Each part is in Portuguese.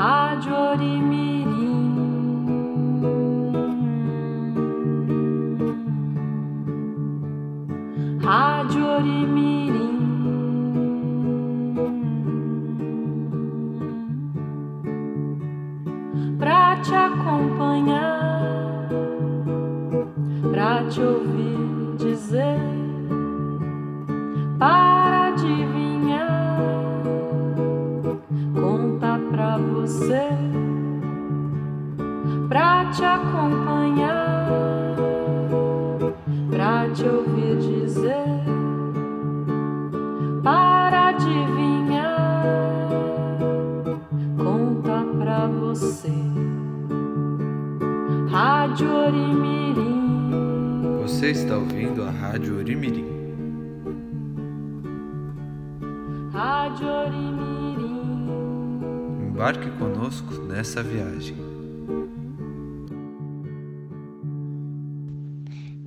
Rádio Orimirim. Rádio Orimirim. Pra te acompanhar, pra te ouvir Você está ouvindo a Rádio Orimirim. Rádio Orimirim. Embarque conosco nessa viagem.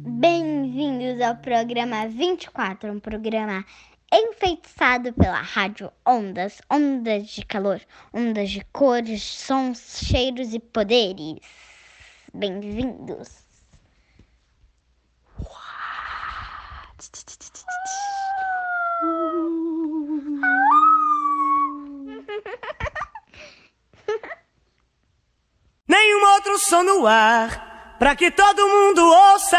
Bem-vindos ao programa 24, um programa enfeitiçado pela rádio Ondas, ondas de calor, ondas de cores, sons, cheiros e poderes. Bem-vindos. Nenhum outro som no ar, pra que todo mundo ouça.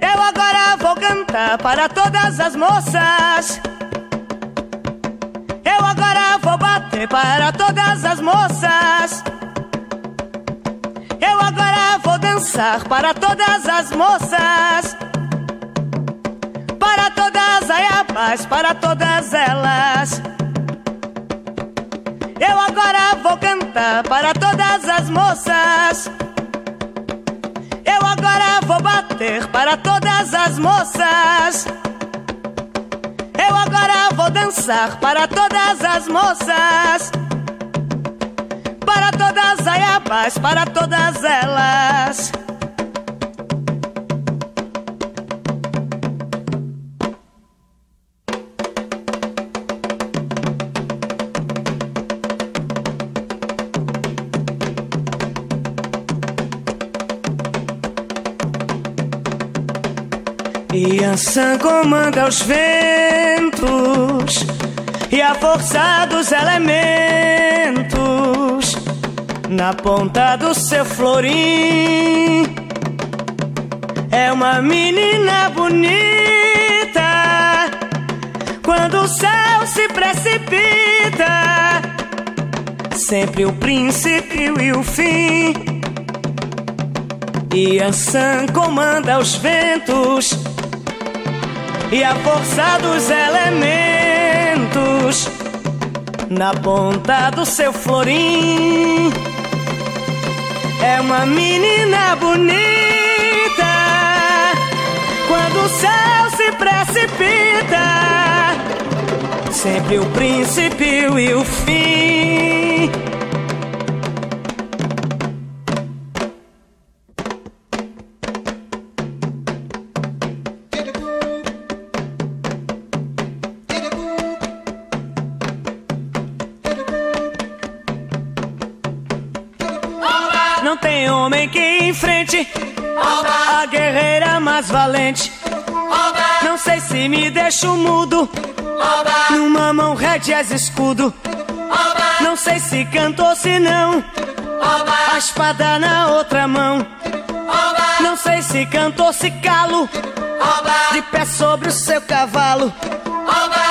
Eu agora vou cantar para todas as moças. Vou bater para todas as moças. Eu agora vou dançar para todas as moças para todas a paz para todas elas. Eu agora vou cantar para todas as moças. Eu agora vou bater para todas as moças. Agora vou dançar para todas as moças. Para todas ai, a paz para todas elas. E Ansan comanda os ventos e a força dos elementos na ponta do seu florim. É uma menina bonita quando o céu se precipita. Sempre o princípio e o fim. E Ansan comanda os ventos e a força dos elementos na ponta do seu florim. É uma menina bonita quando o céu se precipita. Sempre o princípio e o fim. Não sei se me deixo mudo. Numa mão rédeas escudo. Não sei se canto ou se não. A espada na outra mão. Não sei se canto ou se calo. De pé sobre o seu cavalo.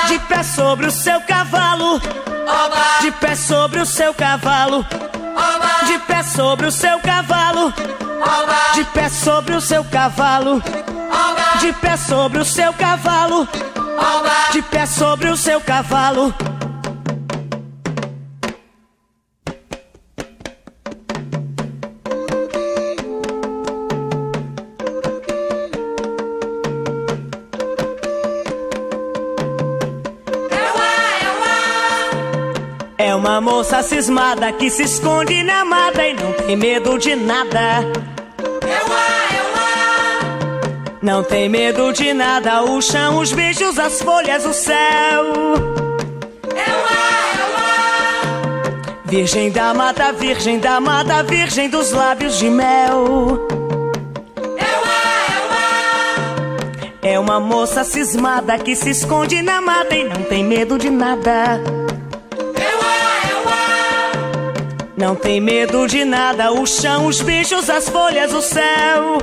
De pé sobre o seu cavalo. De pé sobre o seu cavalo. De pé sobre o seu cavalo. De pé sobre o seu cavalo. De pé sobre o seu cavalo. De pé sobre o seu cavalo. Uma moça cismada que se esconde na mata e não tem medo de nada. Não tem medo de nada, o chão, os bichos, as folhas, o céu. Virgem da mata, virgem da mata, virgem dos lábios de mel. É uma moça cismada que se esconde na mata e não tem medo de nada. Não tem medo de nada, o chão, os bichos, as folhas, o céu.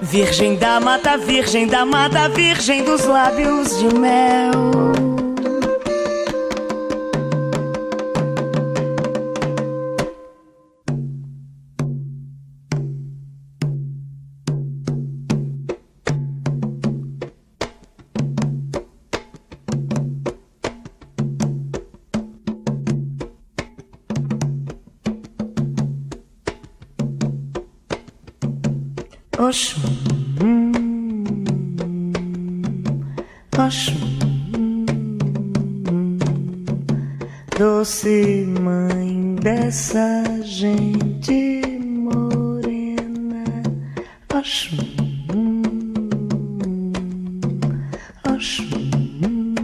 Virgem da mata, virgem da mata, virgem dos lábios de mel. Mãe dessa gente morena. Oxum, Oxum,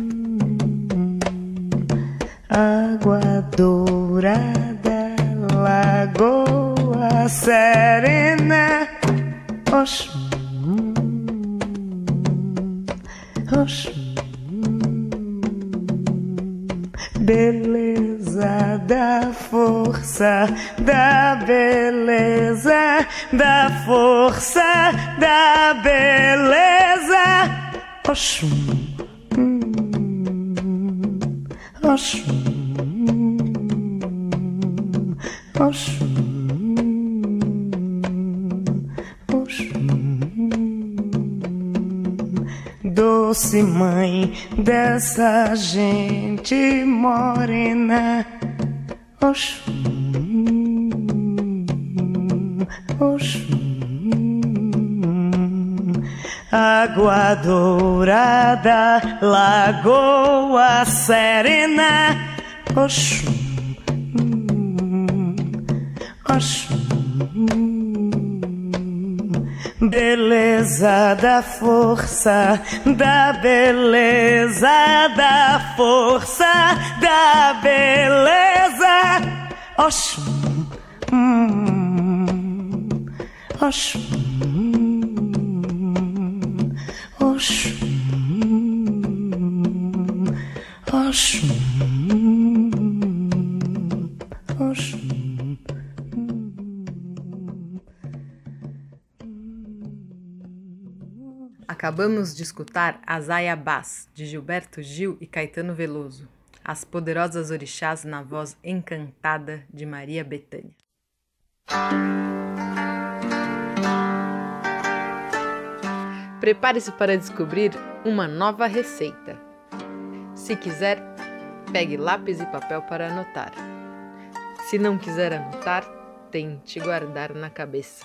água dourada, lagoa serena. Oxum, dessa gente morena, Oxum, Oxum, água dourada, lagoa serena, Oxum. Beleza da força, da beleza da força, da beleza. Oxum, hum, Oxum, Acabamos de escutar As Ayabás, de Gilberto Gil e Caetano Veloso, As Poderosas Orixás na voz encantada de Maria Bethânia. Prepare-se para descobrir uma nova receita. Se quiser, pegue lápis e papel para anotar. Se não quiser anotar, tente guardar na cabeça.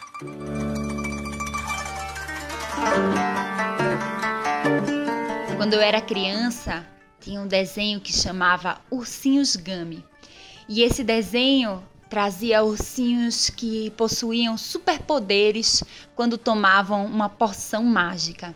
Quando eu era criança, tinha um desenho que chamava Ursinhos Gummy. E esse desenho trazia ursinhos que possuíam superpoderes quando tomavam uma poção mágica.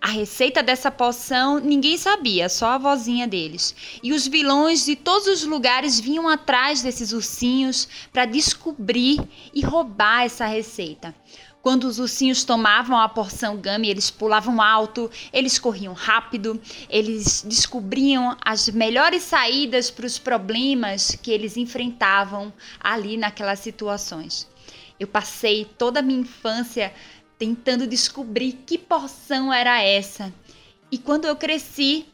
A receita dessa poção ninguém sabia, só a vozinha deles. E os vilões de todos os lugares vinham atrás desses ursinhos para descobrir e roubar essa receita. Quando os ursinhos tomavam a porção Gummy, eles pulavam alto, eles corriam rápido, eles descobriam as melhores saídas para os problemas que eles enfrentavam ali naquelas situações. Eu passei toda a minha infância tentando descobrir que porção era essa. E quando eu cresci,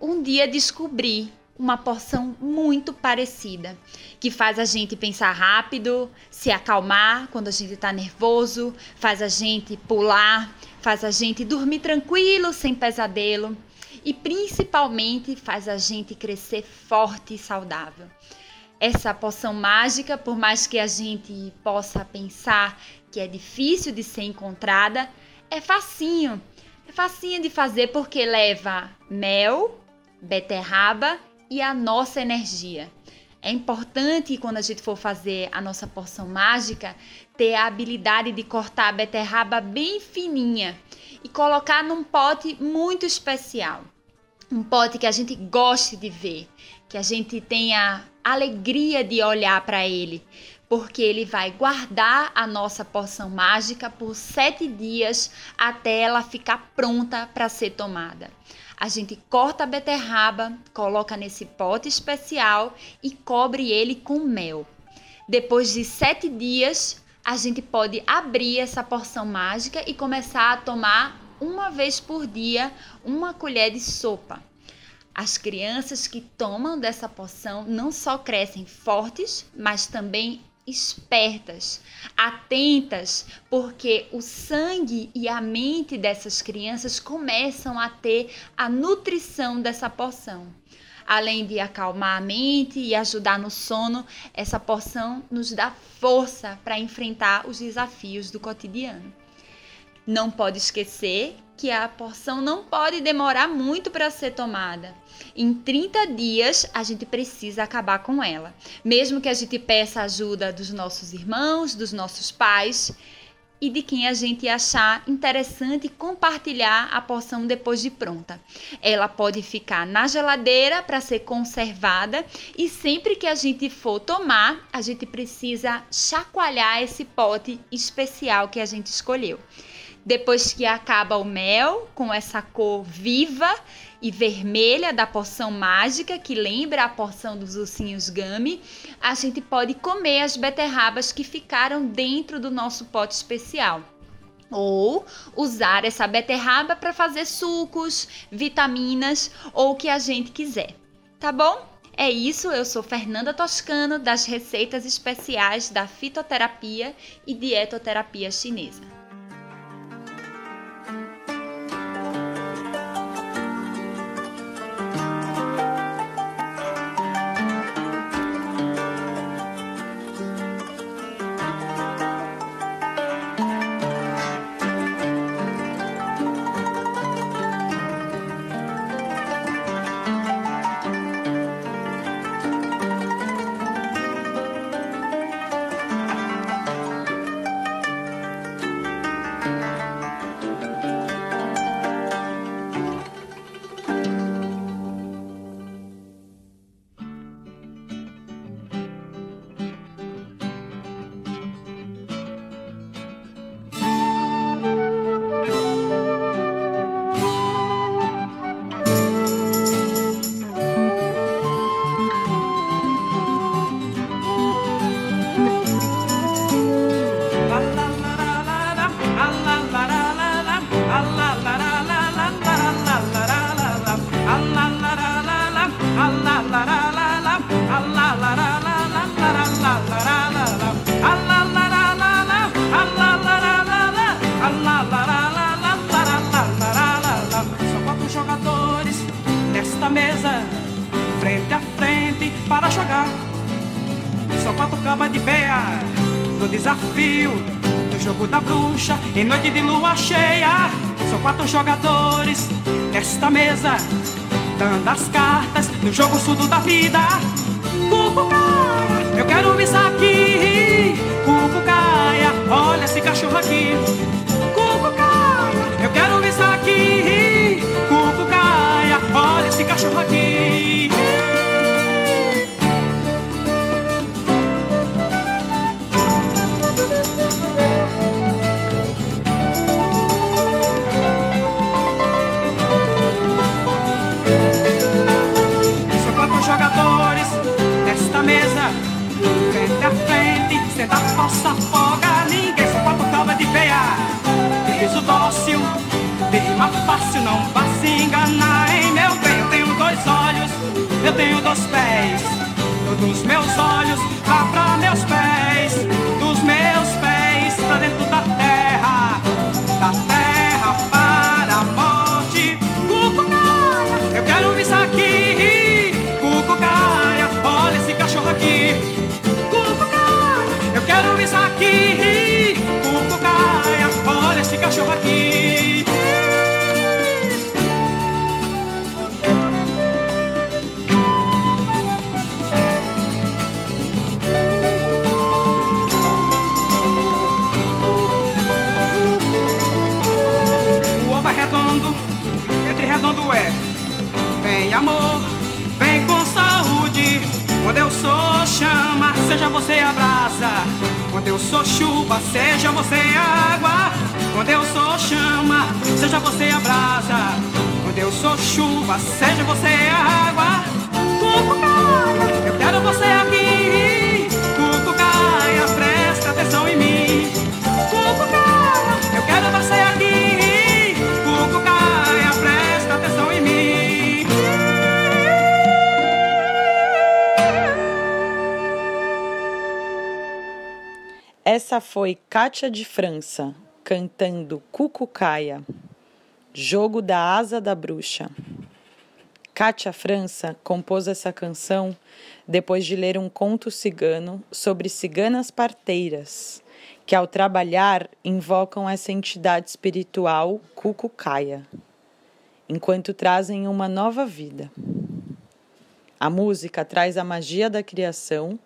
um dia descobri uma porção muito parecida, que faz a gente pensar rápido, se acalmar quando a gente está nervoso, faz a gente pular, faz a gente dormir tranquilo, sem pesadelo e principalmente faz a gente crescer forte e saudável. Essa poção mágica, por mais que a gente possa pensar que é difícil de ser encontrada, é facinho. É facinho de fazer porque leva mel, beterraba e a nossa energia. É importante quando a gente for fazer a nossa porção mágica ter a habilidade de cortar a beterraba bem fininha e colocar num pote muito especial. Um pote que a gente goste de ver, que a gente tenha alegria de olhar para ele, porque ele vai guardar a nossa poção mágica por sete dias até ela ficar pronta para ser tomada. A gente corta a beterraba, coloca nesse pote especial e cobre ele com mel. Depois de sete dias, a gente pode abrir essa porção mágica e começar a tomar uma vez por dia uma colher de sopa. As crianças que tomam dessa poção não só crescem fortes, mas também espertas, atentas, porque o sangue e a mente dessas crianças começam a ter a nutrição dessa porção. Além de acalmar a mente e ajudar no sono, essa porção nos dá força para enfrentar os desafios do cotidiano. Não pode esquecer que a porção não pode demorar muito para ser tomada. Em 30 dias a gente precisa acabar com ela. Mesmo que a gente peça ajuda dos nossos irmãos, dos nossos pais e de quem a gente achar interessante compartilhar a porção depois de pronta. Ela pode ficar na geladeira para ser conservada e sempre que a gente for tomar, a gente precisa chacoalhar esse pote especial que a gente escolheu. Depois que acaba o mel, com essa cor viva e vermelha da poção mágica, que lembra a porção dos ursinhos Gummy, a gente pode comer as beterrabas que ficaram dentro do nosso pote especial. Ou usar essa beterraba para fazer sucos, vitaminas ou o que a gente quiser. Tá bom? É isso, eu sou Fernanda Toscano, das receitas especiais da fitoterapia e dietoterapia chinesa. Lua cheia. São quatro jogadores nesta mesa, dando as cartas no jogo surdo da vida. Eu quero isso Essa foi Kátia de França cantando Cucucaia, Jogo da Asa da Bruxa. Kátia França compôs essa canção depois de ler um conto cigano sobre ciganas parteiras, que ao trabalhar invocam essa entidade espiritual Cucucaia, enquanto trazem uma nova vida. A música traz a magia da criação,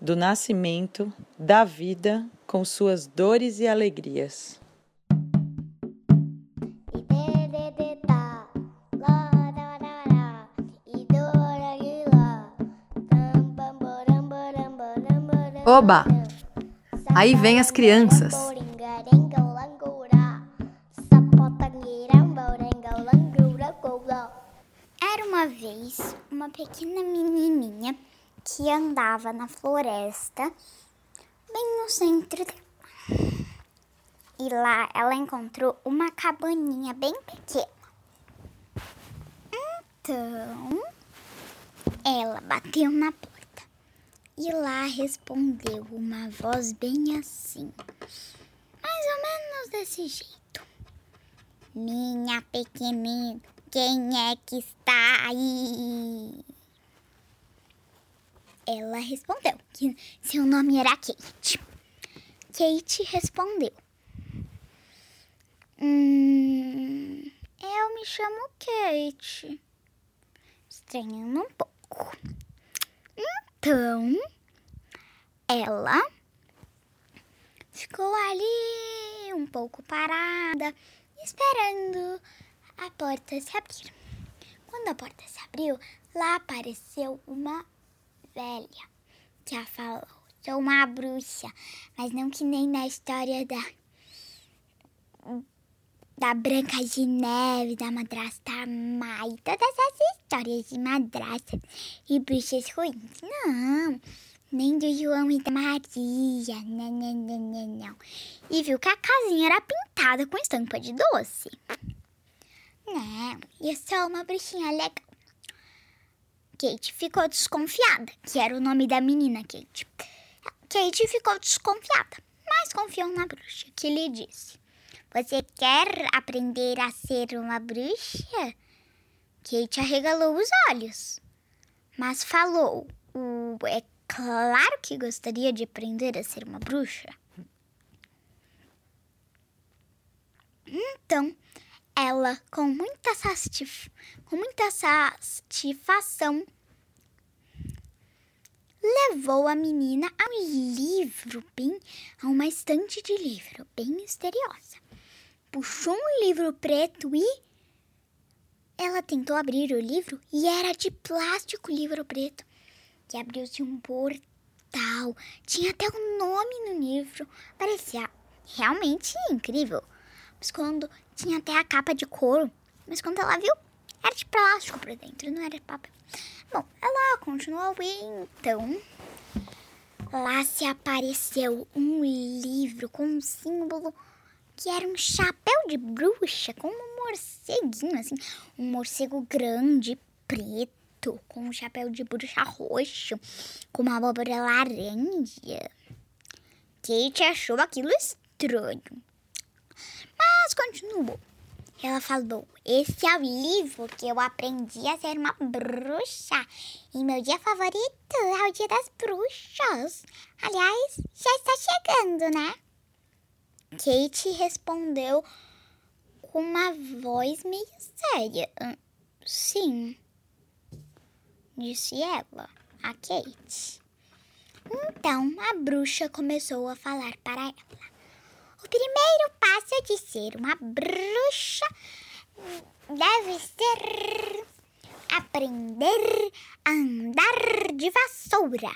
do nascimento, da vida, com suas dores e alegrias. Oba! Aí vem as crianças. Era uma vez uma pequena menininha que andava na floresta, bem no centro. dela. E lá ela encontrou uma cabaninha bem pequena. Então, ela bateu na porta e lá respondeu uma voz bem assim, mais ou menos desse jeito. Minha pequenina, quem é que está aí? Ela respondeu que seu nome era Kate. Kate respondeu: Hum, eu me chamo Kate. Estranhando um pouco. Então, ela ficou ali um pouco parada, esperando a porta se abrir. Quando a porta se abriu, lá apareceu uma velha que a falou: Sou uma bruxa, mas não que nem na história da. Da Branca de Neve, da Madrasta Má e todas essas histórias de madrastas e bruxas ruins. Não, nem do João e da Maria. Não, não, não, não, não. E viu que a casinha era pintada com estampa de doce. Não, eu sou uma bruxinha legal. Kate ficou desconfiada, que era o nome da menina Kate. Kate ficou desconfiada, mas confiou na bruxa, que lhe disse: Você quer aprender a ser uma bruxa? Kate arregalou os olhos, mas falou: "O- É claro que gostaria de aprender a ser uma bruxa. Então, ela, com muita, satisf... com muita satisfação, levou a menina a um livro bem, a uma estante de livro bem misteriosa. Puxou um livro preto e ela tentou abrir o livro e era de plástico o livro preto. Que abriu-se um portal. Tinha até o nome no livro. Parecia realmente incrível. Mas quando tinha até a capa de couro. Mas quando ela viu, era de plástico por dentro, não era de papel. Bom, ela continuou e então lá se apareceu um livro com um símbolo que era um chapéu de bruxa com um morceguinho assim, um morcego grande, preto, com um chapéu de bruxa roxo, com uma abóbora laranja. Kate achou aquilo estranho, mas continuou. Ela falou: Esse é o livro que eu aprendi a ser uma bruxa. E meu dia favorito é o dia das bruxas. Aliás, já está chegando, né? Kate respondeu com uma voz meio séria. "Hum, Sim, disse ela, a Kate. Então a bruxa começou a falar para ela. Primeiro passo de ser uma bruxa deve ser aprender a andar de vassoura.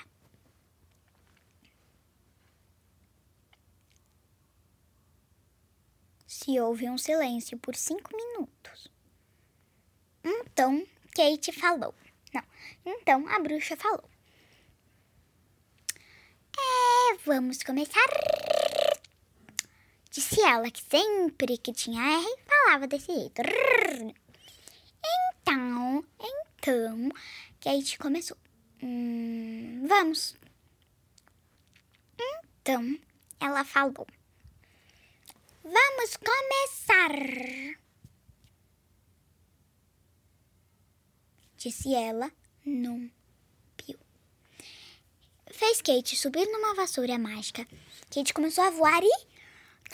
Se houve um silêncio por cinco minutos. Então Kate falou. Não, então a bruxa falou. É, vamos começar. Disse ela que sempre que tinha R falava desse jeito. Então, então, Kate começou. Hum, vamos. Então, ela falou. Vamos começar. Disse ela num pio. Fez Kate subir numa vassoura mágica. Kate começou a voar e,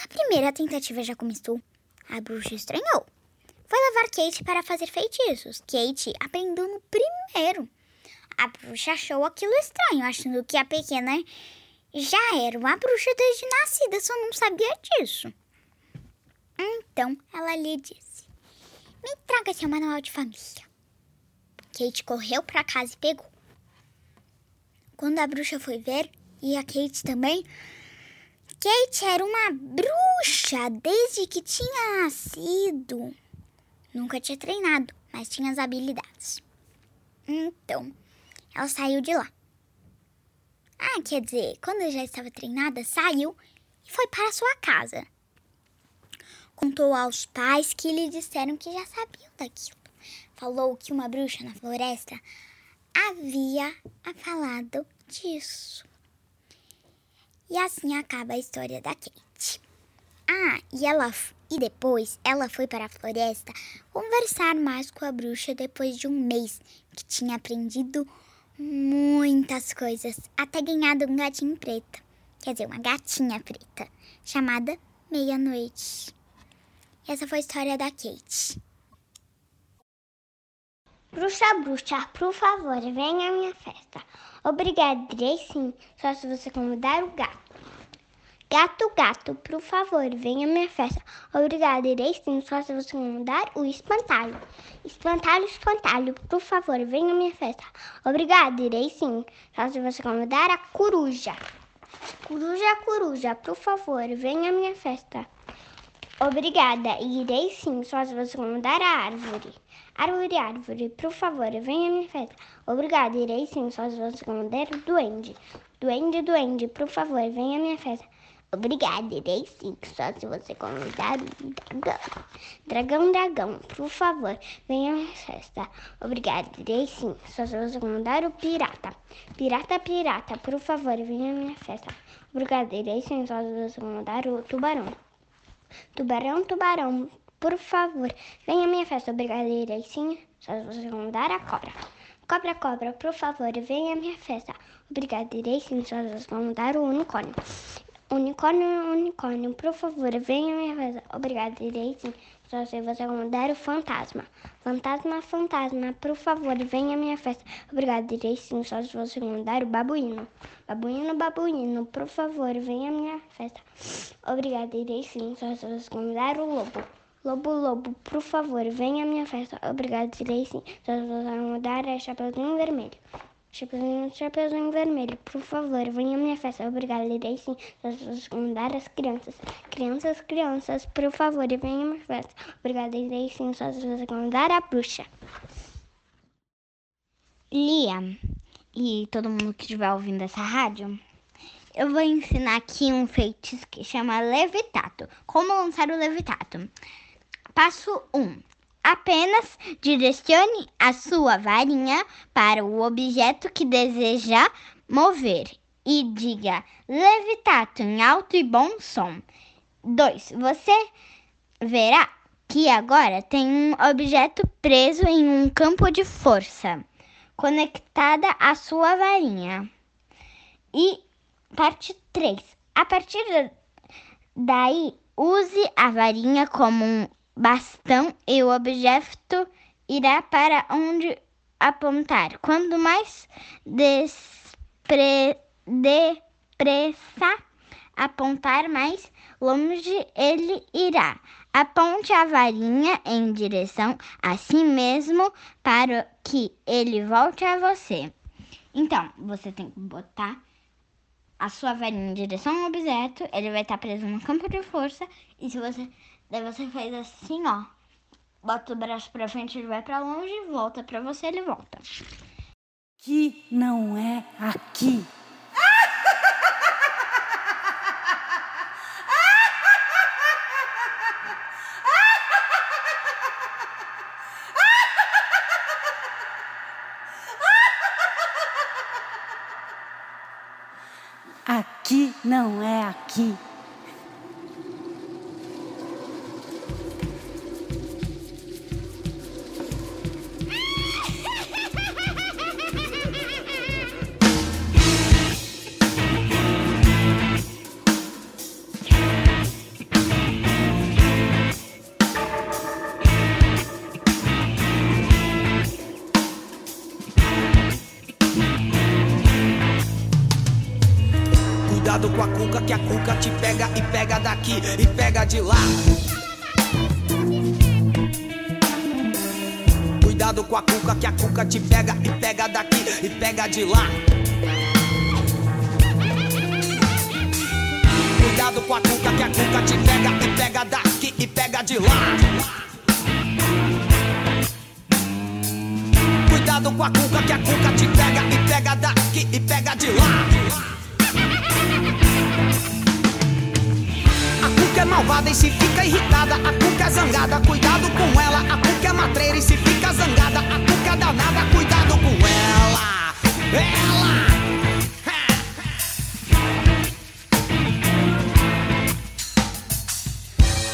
na primeira tentativa, já começou. A bruxa estranhou. Foi levar Kate para fazer feitiços. Kate aprendeu no primeiro. A bruxa achou aquilo estranho, achando que a pequena já era uma bruxa desde nascida, só não sabia disso. Então ela lhe disse: Me traga seu manual de família. Kate correu para casa e pegou. Quando a bruxa foi ver, e a Kate também, Kate era uma bruxa desde que tinha nascido. Nunca tinha treinado, mas tinha as habilidades. Então, ela saiu de lá. Ah, quer dizer, quando já estava treinada, saiu e foi para sua casa. Contou aos pais que lhe disseram que já sabiam daquilo falou que uma bruxa na floresta havia falado disso. E assim acaba a história da Kate. Ah, e ela e depois ela foi para a floresta conversar mais com a bruxa depois de um mês que tinha aprendido muitas coisas, até ganhado um gatinho preto. Quer dizer, uma gatinha preta, chamada Meia-Noite. Essa foi a história da Kate. Bruxa, bruxa, por favor, venha à minha festa. Obrigada, direi sim, só se você convidar o gato. Gato, gato, por favor, venha à minha festa. Obrigada, irei sim, só se você convidar o espantalho. Espantalho, espantalho, por favor, venha à minha festa. Obrigada, irei sim, só se você convidar a coruja. Coruja, coruja, por favor, venha à minha festa. Obrigada, irei sim, só se você convidar a árvore. Árvore, árvore, por favor, venha à minha festa. Obrigada, irei sim, só se você convidar o duende. Duende, duende, por favor, venha à minha festa. Obrigada, irei sim, só se você convidar o dragão. Dragão, dragão, por favor, venha à minha festa. Obrigada, irei sim, só se você convidar o pirata. Pirata, pirata, por favor, venha à minha festa. Obrigada, irei sim, só se você convidar o tubarão. Tubarão, tubarão, por favor, venha à minha festa. Obrigada, irei sim, só se você convidar a cobra. Cobra, cobra, por favor, venha à minha festa. Obrigada, irei sim, só se você convidar o unicórnio. Unicórnio, unicórnio, por favor, venha à minha festa. Obrigada, irei sim, só se você convidar o fantasma. Fantasma, fantasma, por favor, venha à minha festa. Obrigada, irei sim, só se você convidar o babuíno. Babuíno, babuíno, por favor, venha à minha festa. Obrigada, irei sim, só se você convidar o lobo. Lobo, lobo, por favor, venha à minha festa. Obrigada, irei sim, só você mudar é Chapeuzinho Vermelho. Chapeuzinho, Chapeuzinho Vermelho, por favor, venha à minha festa. Obrigada, irei sim, só você mudar as crianças. Crianças, crianças, por favor, venha à minha festa. Obrigada, irei sim, só você mudar a bruxa. Lia e todo mundo que estiver ouvindo essa rádio, eu vou ensinar aqui um feitiço que chama Levitato. Como lançar o Levitato? Passo 1. Um, apenas direcione a sua varinha para o objeto que deseja mover e diga Levitato em alto e bom som. 2. Você verá que agora tem um objeto preso em um campo de força conectada à sua varinha. E parte 3. A partir daí, use a varinha como um bastão e o objeto irá para onde apontar. Quanto mais despre, depressa apontar mais longe, ele irá. Aponte a varinha em direção a si mesmo para que ele volte a você. Então, você tem que botar a sua varinha em direção ao objeto, ele vai estar preso no campo de força, e se você. Daí você faz assim, ó. Bota o braço pra frente, ele vai pra longe, volta pra você, ele volta. Que não é aqui. Aqui não é aqui. Te pega e pega daqui e pega de lá. Cuidado com a cuca, que a cuca te pega e pega daqui e pega de lá. Cuidado com a cuca, que a cuca te pega e pega daqui e pega de lá. Cuidado com a cuca, que a cuca te pega e pega daqui e pega de lá. Malvada e se fica irritada. A cuca é zangada, cuidado com ela. A cuca é matreira e se fica zangada. A cuca é danada, cuidado com ela. Ela!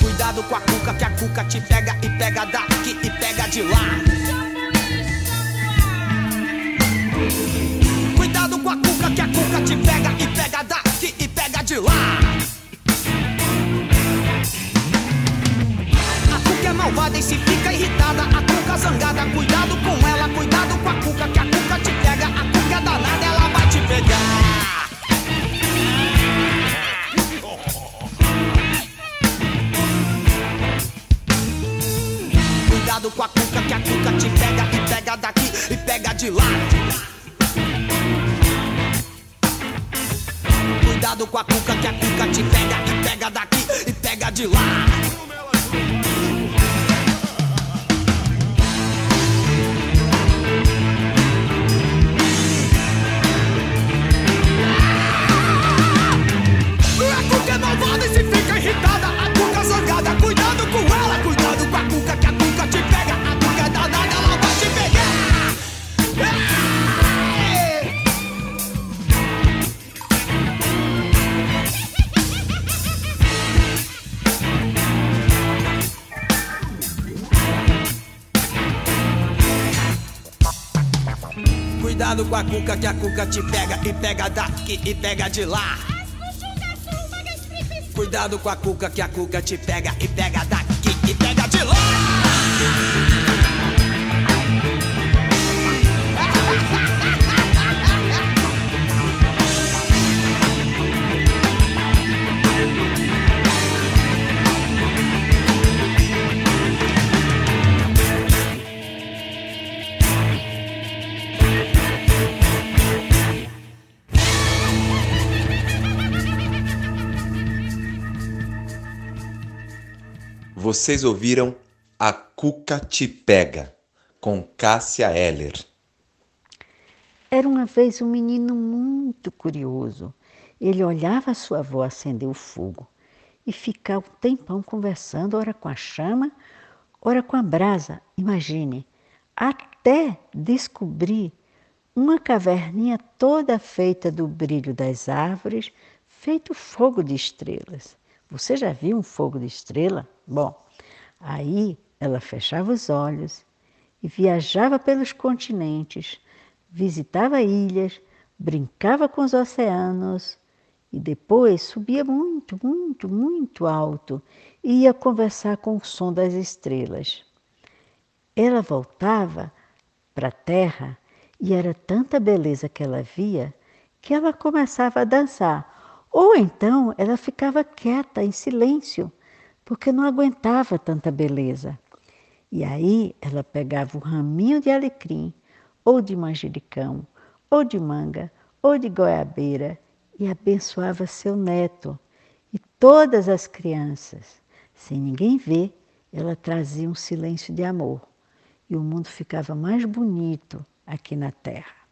Cuidado com a cuca, que a cuca te pega e pega daqui e pega de lá. Cuidado com a cuca, que a cuca te pega e pega daqui e se fica irritada. A cuca zangada, cuidado com ela. Cuidado com a cuca, que a cuca te pega. A cuca danada, ela vai te pegar. Cuidado com a cuca, que a cuca te pega e pega daqui e pega de lá. Cuidado com a cuca, que a cuca te pega e pega daqui e pega de lá. Com a cuca, que a cuca te pega e pega daqui e pega de lá. Cuidado com a cuca, que a cuca te pega e pega daqui Vocês ouviram A Cuca Te Pega, com Cássia Eller. Era uma vez um menino muito curioso. Ele olhava sua avó acender o fogo e ficava um tempão conversando, ora com a chama, ora com a brasa. Imagine, até descobrir uma caverninha toda feita do brilho das árvores, feito fogo de estrelas. Você já viu um fogo de estrela? Bom, aí ela fechava os olhos e viajava pelos continentes, visitava ilhas, brincava com os oceanos e depois subia muito, muito, muito alto e ia conversar com o som das estrelas. Ela voltava para a terra e era tanta beleza que ela via que ela começava a dançar, ou então ela ficava quieta, em silêncio, porque não aguentava tanta beleza. E aí ela pegava um raminho de alecrim, ou de manjericão, ou de manga, ou de goiabeira, e abençoava seu neto e todas as crianças. Sem ninguém ver, ela trazia um silêncio de amor, e o mundo ficava mais bonito aqui na terra.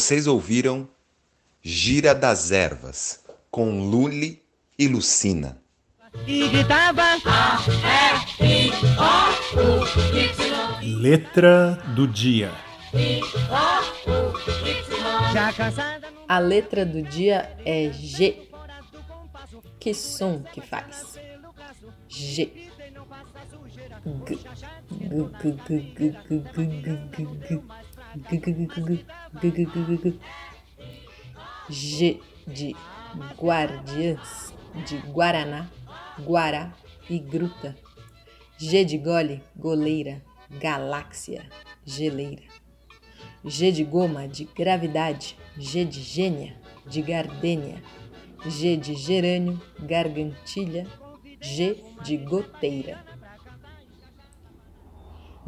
Vocês ouviram Gira das Ervas com lule e Lucina. Letra do dia. A letra do dia é G. Que som que faz? G. G. G. G. G. G. G. G. G. G de guardiãs, de guaraná, guará e gruta. G de gole, goleira, galáxia, geleira. G de goma, de gravidade, G de gênia, de gardênia. G de gerânio, gargantilha, G de goteira.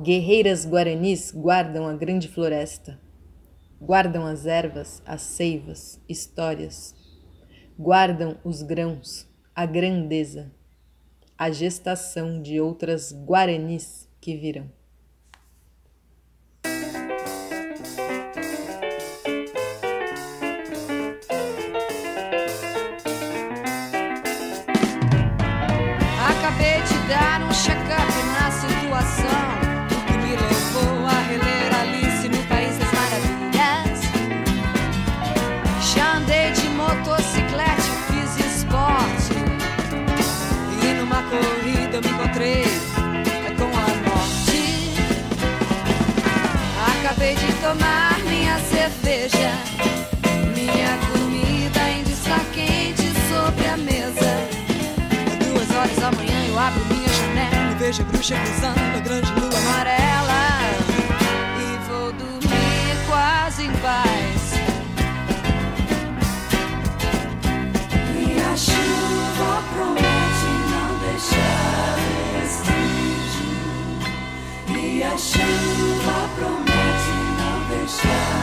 Guerreiras guaranis guardam a grande floresta, guardam as ervas, as seivas, histórias, guardam os grãos, a grandeza, a gestação de outras guaranis que virão. Bruxa cruzando a grande lua amarela. E vou dormir quase em paz. E a chuva promete não deixar vestígio. E a chuva promete não deixar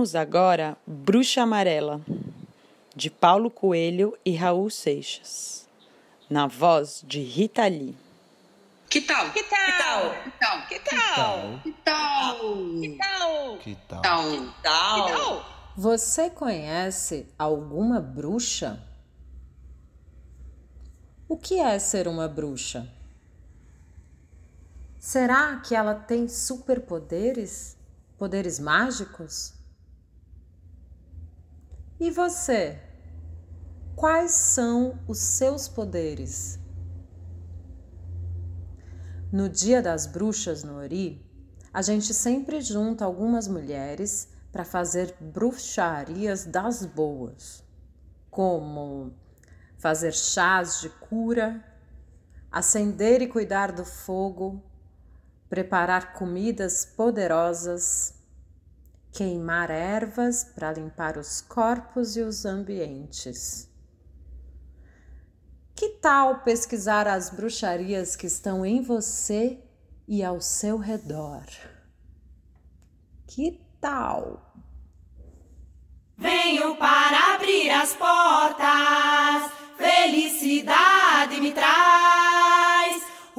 Ouvimos agora Bruxa Amarela, de Paulo Coelho e Raul Seixas, na voz de Rita Lee. Que tal? Que tal? Que tal? Que tal? Que tal? Que tal? Que tal? Que tal? Você conhece alguma bruxa? O que é ser uma bruxa? Será que ela tem superpoderes? Poderes mágicos? E você? Quais são os seus poderes? No Dia das Bruxas no Ori, a gente sempre junta algumas mulheres para fazer bruxarias das boas, como fazer chás de cura, acender e cuidar do fogo, preparar comidas poderosas, queimar ervas para limpar os corpos e os ambientes. Que tal pesquisar as bruxarias que estão em você e ao seu redor? Que tal? Venho para abrir as portas, felicidade me traz.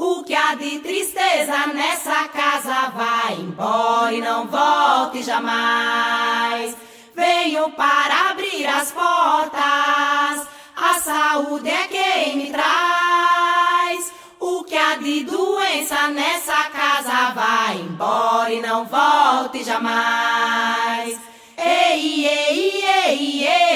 O que há de tristeza nessa casa vai embora e não volte jamais. Venho para abrir as portas, a saúde é quem me traz. O que há de doença nessa casa vai embora e não volte jamais. Ei, ei, ei, ei,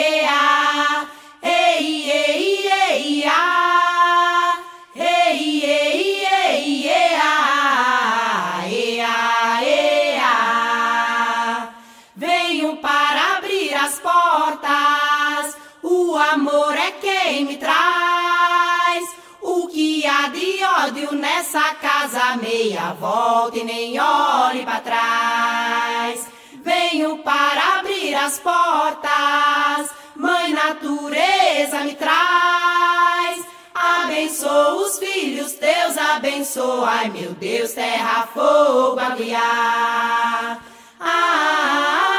casa, meia volta e nem olhe para trás. Venho para abrir as portas, Mãe Natureza me traz. Abençoa os filhos teus, abençoa, ai meu Deus, terra, fogo, aguiar. Ah, ah,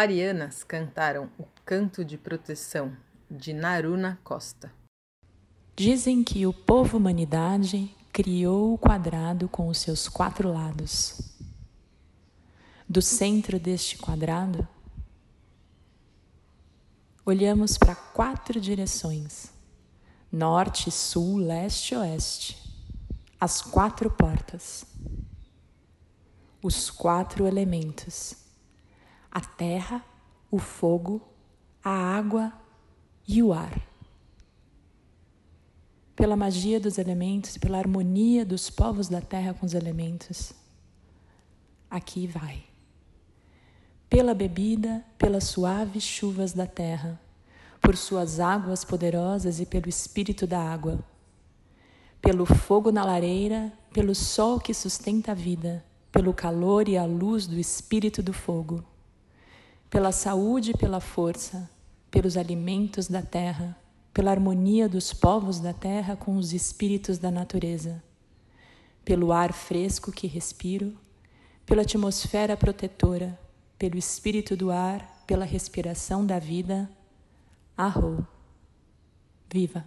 clarianas cantaram o canto de proteção de Naruna Costa. Dizem que o povo humanidade criou o quadrado com os seus quatro lados. Do centro deste quadrado, olhamos para quatro direções: norte, sul, leste e oeste. As quatro portas. Os quatro elementos: a terra, o fogo, a água e o ar pela magia dos elementos, pela harmonia dos povos da terra com os elementos. Aqui vai. Pela bebida, pelas suaves chuvas da terra, por suas águas poderosas e pelo espírito da água. Pelo fogo na lareira, pelo sol que sustenta a vida, pelo calor e a luz do espírito do fogo. Pela saúde e pela força, pelos alimentos da terra, pela harmonia dos povos da terra com os espíritos da natureza, pelo ar fresco que respiro, pela atmosfera protetora, pelo espírito do ar, pela respiração da vida. Arro. Viva!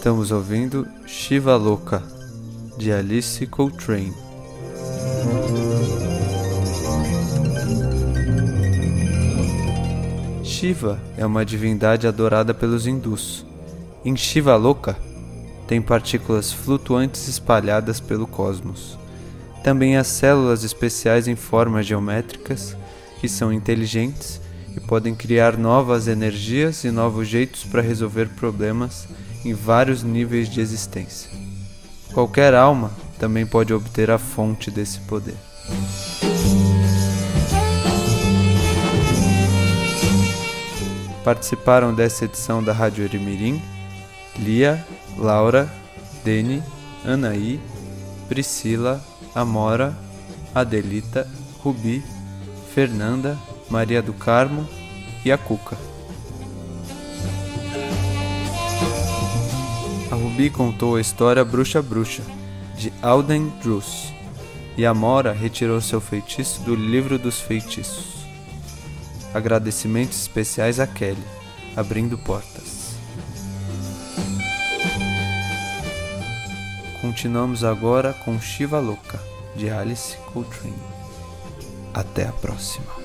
Estamos ouvindo Shiva Louca, de Alice Coltrane. Shiva é uma divindade adorada pelos hindus. Em Shiva Louca, tem partículas flutuantes espalhadas pelo cosmos. Também há células especiais em formas geométricas que são inteligentes e podem criar novas energias e novos jeitos para resolver problemas em vários níveis de existência. Qualquer alma também pode obter a fonte desse poder. Participaram dessa edição da Rádio Erimirim Lia, Laura, Deni, Anaí, Priscila, Amora, Adelita, Rubi, Fernanda, Maria do Carmo e a Cuca. A Ruby contou a história Bruxa Bruxa, de Alden Drus, e a Mora retirou seu feitiço do Livro dos Feitiços. Agradecimentos especiais a Kelly, abrindo portas. Continuamos agora com Shiva Louca, de Alice Coltrane. Até a próxima.